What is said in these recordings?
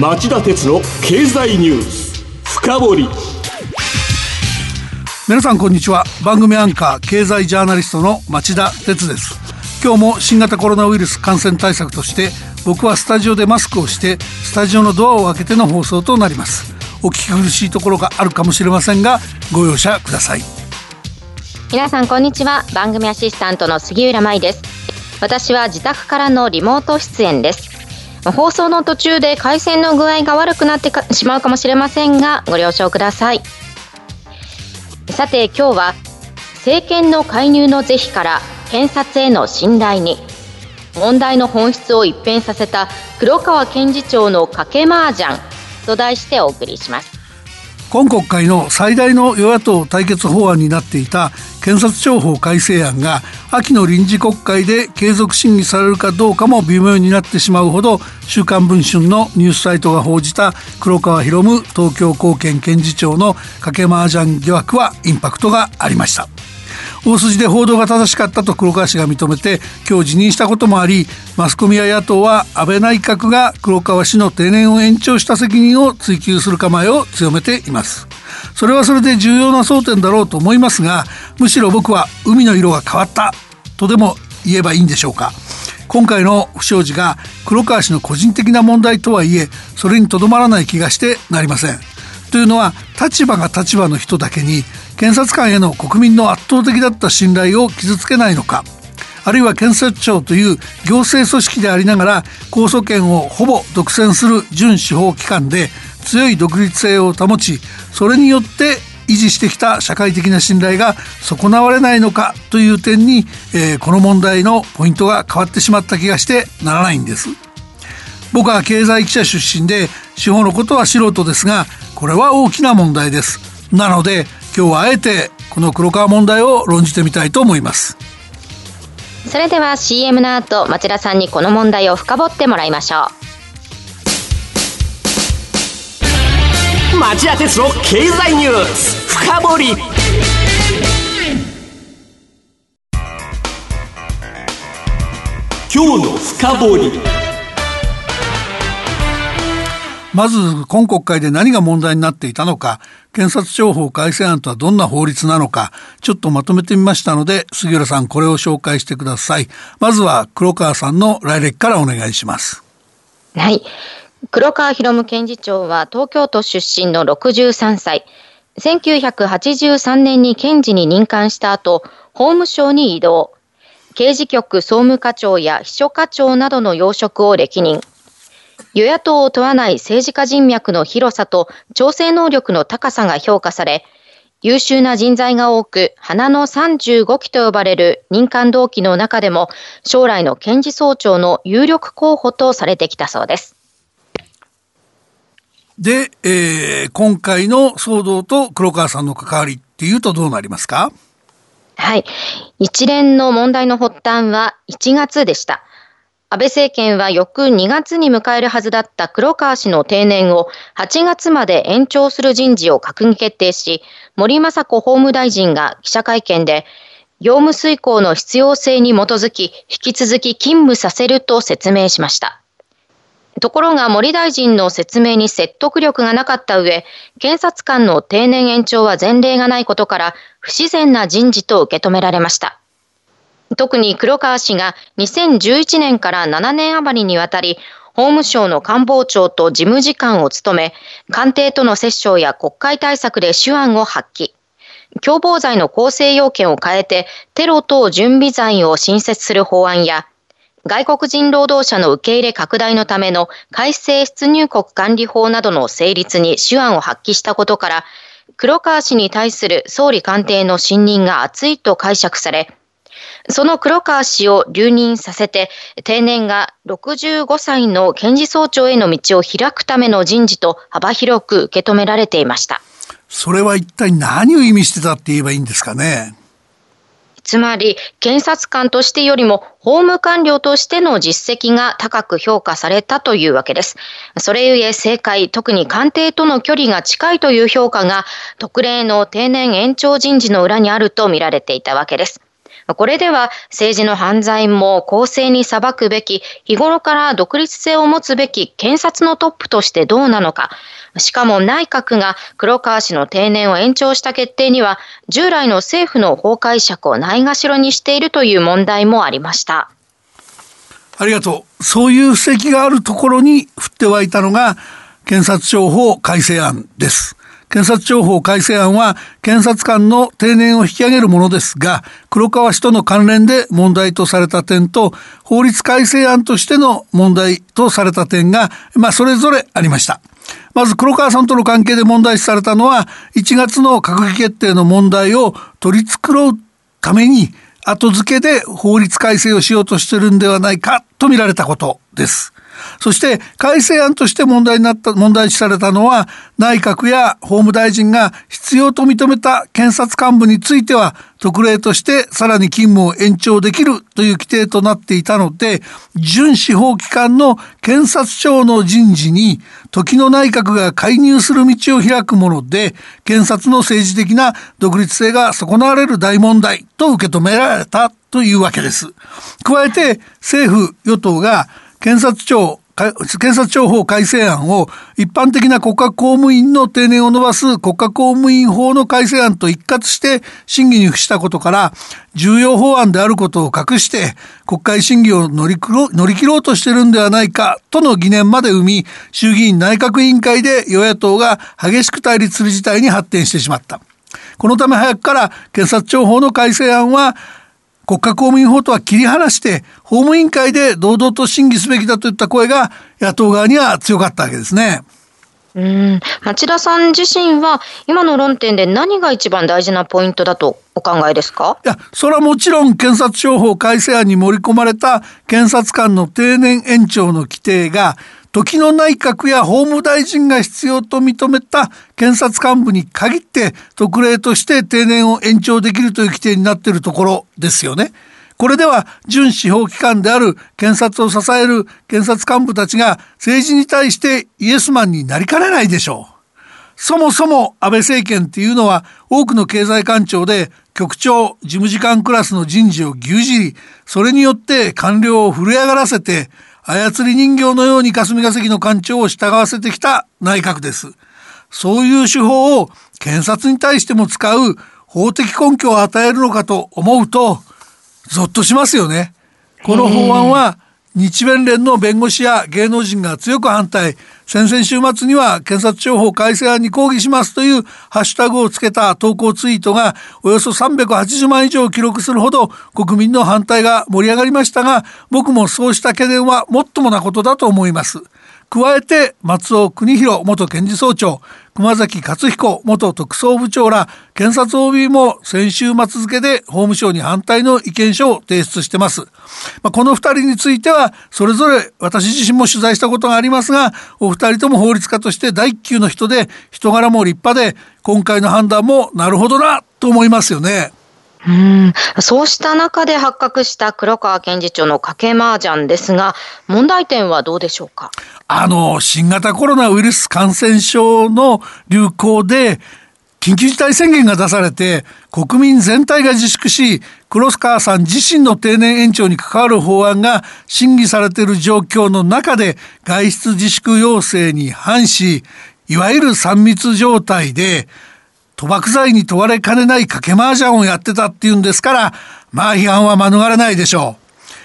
町田鉄の経済ニュース深掘り。皆さんこんにちは。番組アンカー経済ジャーナリストの町田鉄です。今日も新型コロナウイルス感染対策として僕はスタジオでマスクをしてスタジオのドアを開けての放送となります。お聞き苦しいところがあるかもしれませんがご容赦ください。皆さんこんにちは。番組アシスタントの杉浦舞です。私は自宅からのリモート出演です放送の途中で回線の具合が悪くなってしまうかもしれませんがご了承ください。さて今日は政権の介入の是非から検察への信頼に問題の本質を一変させた黒川検事長の賭け麻雀と題してお送りします。今国会の最大の与野党対決法案になっていた検察庁法改正案が秋の臨時国会で継続審議されるかどうかも微妙になってしまうほど「週刊文春」のニュースサイトが報じた黒川博夢東京高検検事長の賭け麻雀疑惑はインパクトがありました。大筋で報道が正しかったと黒川氏が認めて今日辞任したこともありマスコミや野党は安倍内閣が黒川氏の定年を延長した責任を追及する構えを強めています。それはそれで重要な争点だろうと思いますがむしろ僕は海の色が変わったとでも言えばいいんでしょうか。今回の不祥事が黒川氏の個人的な問題とはいえそれにとどまらない気がしてなりません。というのは立場が立場の人だけに検察官への国民の圧倒的だった信頼を傷つけないのかあるいは検察庁という行政組織でありながら控訴権をほぼ独占する準司法機関で強い独立性を保ちそれによって維持してきた社会的な信頼が損なわれないのかという点に、えー、この問題のポイントが変わってしまった気がしてならないんです。僕は経済記者出身で司法のことは素人ですがこれは大きな問題です。なので今日はあえてこの黒川問題を論じてみたいと思います。それでは CM の後町田さんにこの問題を深掘ってもらいましょう。町田鉄の経済ニュース深掘り。今日の深掘りまず今国会で何が問題になっていたのか検察庁法改正案とはどんな法律なのかちょっとまとめてみましたので杉浦さんこれを紹介してください。まずは黒川さんの来歴からお願いします。はい。黒川博夢検事長は東京都出身の63歳。1983年に検事に任官した後法務省に移動。刑事局総務課長や秘書課長などの要職を歴任。与野党を問わない政治家人脈の広さと調整能力の高さが評価され、優秀な人材が多く、花の35期と呼ばれる任官同期の中でも、将来の検事総長の有力候補とされてきたそうです。で、えー、今回の騒動と黒川さんの関わりっていうとどうなりますか？はい。一連の問題の発端は1月でした。安倍政権は翌2月に迎えるはずだった黒川氏の定年を8月まで延長する人事を閣議決定し、森雅子法務大臣が記者会見で、業務遂行の必要性に基づき、引き続き勤務させると説明しました。ところが森大臣の説明に説得力がなかった上、検察官の定年延長は前例がないことから、不自然な人事と受け止められました。特に黒川氏が2011年から7年余りにわたり、法務省の官房長と事務次官を務め、官邸との折衝や国会対策で手腕を発揮。共謀罪の構成要件を変えて、テロ等準備罪を新設する法案や、外国人労働者の受け入れ拡大のための改正出入国管理法などの成立に手腕を発揮したことから、黒川氏に対する総理官邸の信任が厚いと解釈され、その黒川氏を留任させて、定年が65歳の検事総長への道を開くための人事と幅広く受け止められていました。それは一体何を意味してたって言えばいいんですかね？つまり、検察官としてよりも法務官僚としての実績が高く評価されたというわけです。それゆえ政界、特に官邸との距離が近いという評価が特例の定年延長人事の裏にあると見られていたわけです。これでは政治の犯罪も公正に裁くべき、日頃から独立性を持つべき検察のトップとしてどうなのか、しかも内閣が黒川氏の定年を延長した決定には、従来の政府の法解釈をないがしろにしているという問題もありました。ありがとう。そういう布石があるところに降って湧いたのが、検察庁法改正案です。検察庁法改正案は検察官の定年を引き上げるものですが、黒川氏との関連で問題とされた点と、法律改正案としての問題とされた点が、まあ、それぞれありました。まず黒川さんとの関係で問題視されたのは、1月の閣議決定の問題を取り繕うために、後付けで法律改正をしようとしてるんではないかと見られたことです。そして改正案として問題になった、問題視されたのは内閣や法務大臣が必要と認めた検察幹部については特例としてさらに勤務を延長できるという規定となっていたので、準司法機関の検察庁の人事に時の内閣が介入する道を開くもので、検察の政治的な独立性が損なわれる大問題と受け止められたというわけです。加えて政府与党が検察庁検察庁法改正案を一般的な国家公務員の定年を伸ばす国家公務員法の改正案と一括して審議に付したことから重要法案であることを隠して国会審議を乗り乗り切ろうとしてるんではないかとの疑念まで生み衆議院内閣委員会で与野党が激しく対立する事態に発展してしまった。このため早くから検察庁法の改正案は国家公務員法とは切り離して法務委員会で堂々と審議すべきだといった声が野党側には強かったわけですね。うん町田さん自身は今の論点で何が一番大事なポイントだとお考えですか？いやそれはもちろん検察庁法改正案に盛り込まれた検察官の定年延長の規定が時の内閣や法務大臣が必要と認めた検察幹部に限って特例として定年を延長できるという規定になっているところですよね。これでは準司法機関である検察を支える検察幹部たちが政治に対してイエスマンになりかねないでしょう。そもそも安倍政権っていうのは多くの経済官庁で局長、事務次官クラスの人事を牛耳り、それによって官僚を震え上がらせて操り人形のように霞が関の官庁を従わせてきた内閣です。そういう手法を検察に対しても使う法的根拠を与えるのかと思うと、ゾッとしますよね。この法案は日弁連の弁護士や芸能人が強く反対先々週末には検察庁法改正案に抗議しますというハッシュタグをつけた投稿ツイートがおよそ380万以上記録するほど国民の反対が盛り上がりましたが僕もそうした懸念はもっともなことだと思います。加えて松尾邦弘元検事総長熊崎克彦元特捜部長ら検察 OB も先週末付で法務省に反対の意見書を提出してます。まあ、この2人についてはそれぞれ私自身も取材したことがありますがお二人とも法律家として第一級の人で人柄も立派で今回の判断もなるほどなと思いますよね。うん。そうした中で発覚した黒川検事長の賭け麻雀ですが、問題点はどうでしょうか？あの、新型コロナウイルス感染症の流行で、緊急事態宣言が出されて、国民全体が自粛し、黒川さん自身の定年延長に関わる法案が審議されている状況の中で、外出自粛要請に反し、いわゆる3密状態で、賭博罪に問われかねない賭け麻雀をやってたっていうんですから、まあ批判は免れないでしょ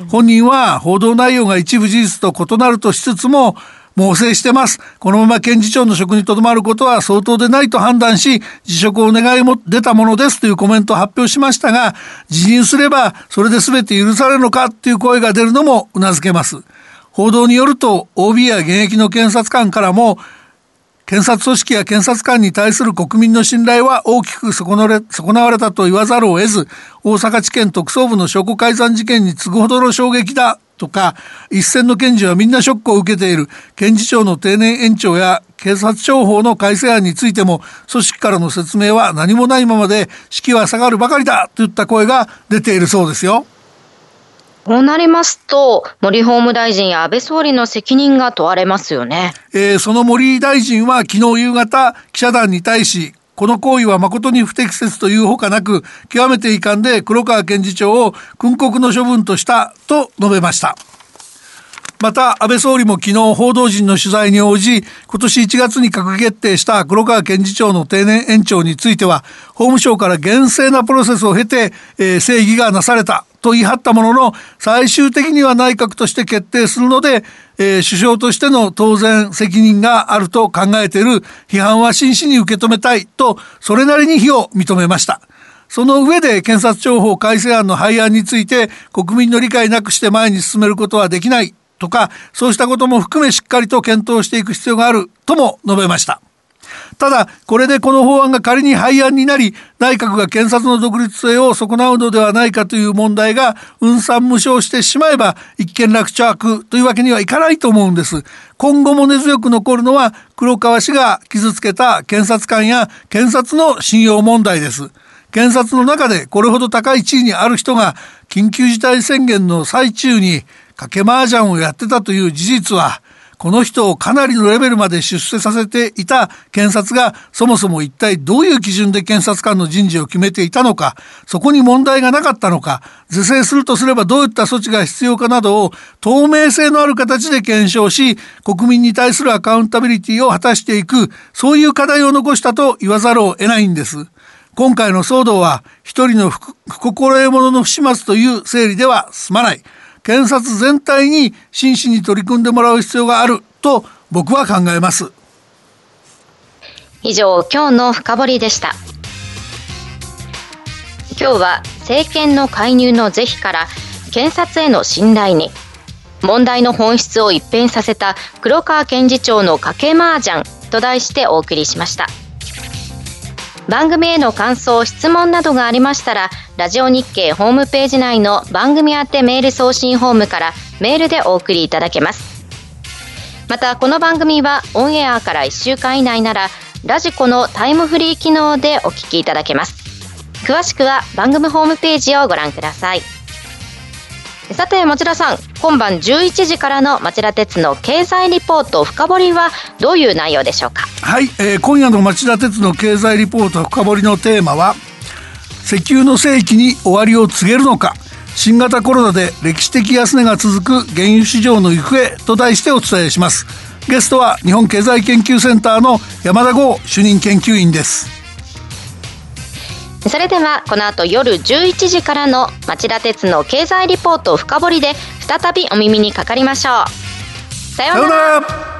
う。本人は報道内容が一部事実と異なるとしつつも、猛省してます。このまま検事長の職にとどまることは相当でないと判断し、辞職を願いも出たものですというコメントを発表しましたが、辞任すればそれで全て許されるのかっていう声が出るのも頷けます。報道によると、OB や現役の検察官からも、検察組織や検察官に対する国民の信頼は大きく損なわれたと言わざるを得ず、大阪地検特捜部の証拠改ざん事件に次ぐほどの衝撃だとか、一線の検事はみんなショックを受けている、検事長の定年延長や警察庁法の改正案についても、組織からの説明は何もないままで、士気は下がるばかりだといった声が出ているそうですよ。こうなりますと、森法務大臣や安倍総理の責任が問われますよね。えー、その森大臣は昨日夕方、記者団に対し、この行為は誠に不適切というほかなく極めて遺憾で黒川検事長を訓告の処分としたと述べましたまた安倍総理も昨日報道陣の取材に応じ今年1月に閣議決定した黒川検事長の定年延長については法務省から厳正なプロセスを経て、えー、正義がなされたと言い張ったものの最終的には内閣として決定するので、えー、首相としての当然責任があると考えている批判は真摯に受け止めたいとそれなりに非を認めました。その上で検察庁法改正案の廃案について国民の理解なくして前に進めることはできないとかそうしたことも含めしっかりと検討していく必要があるとも述べましたただこれでこの法案が仮に廃案になり内閣が検察の独立性を損なうのではないかという問題が雲散無償してしまえば一見落着というわけにはいかないと思うんです。今後も根強く残るのは黒川氏が傷つけた検察官や検察の信用問題です。検察の中でこれほど高い地位にある人が緊急事態宣言の最中に賭け麻雀をやってたという事実はこの人をかなりのレベルまで出世させていた検察がそもそも一体どういう基準で検察官の人事を決めていたのかそこに問題がなかったのか是正するとすればどういった措置が必要かなどを透明性のある形で検証し国民に対するアカウンタビリティを果たしていくそういう課題を残したと言わざるを得ないんです。今回の騒動は一人の不心得者の不始末という整理では済まない。検察全体に真摯に取り組んでもらう必要があると僕は考えます以上今日の深掘りでした今日は政権の介入の是非から検察への信頼に問題の本質を一変させた黒川検事長の賭け麻雀と題してお送りしました。番組への感想質問などがありましたらラジオ日経ホームページ内の番組宛てメール送信ホームからメールでお送りいただけます。またこの番組はオンエアから1週間以内ならラジコのタイムフリー機能でお聞きいただけます。詳しくは番組ホームページをご覧ください。さて町田さん今晩11時からの町田鉄の経済リポート深掘りはどういう内容でしょうか？はい、えー、今夜の町田鉄の経済リポート深掘りのテーマは石油の世紀に終わりを告げるのか。新型コロナで歴史的安値が続く原油市場の行方と題してお伝えします。ゲストは日本経済研究センターの山田剛主任研究員です。それではこの後夜11時からの町田鉄の経済リポート深掘りで再びお耳にかかりましょう。さようなら。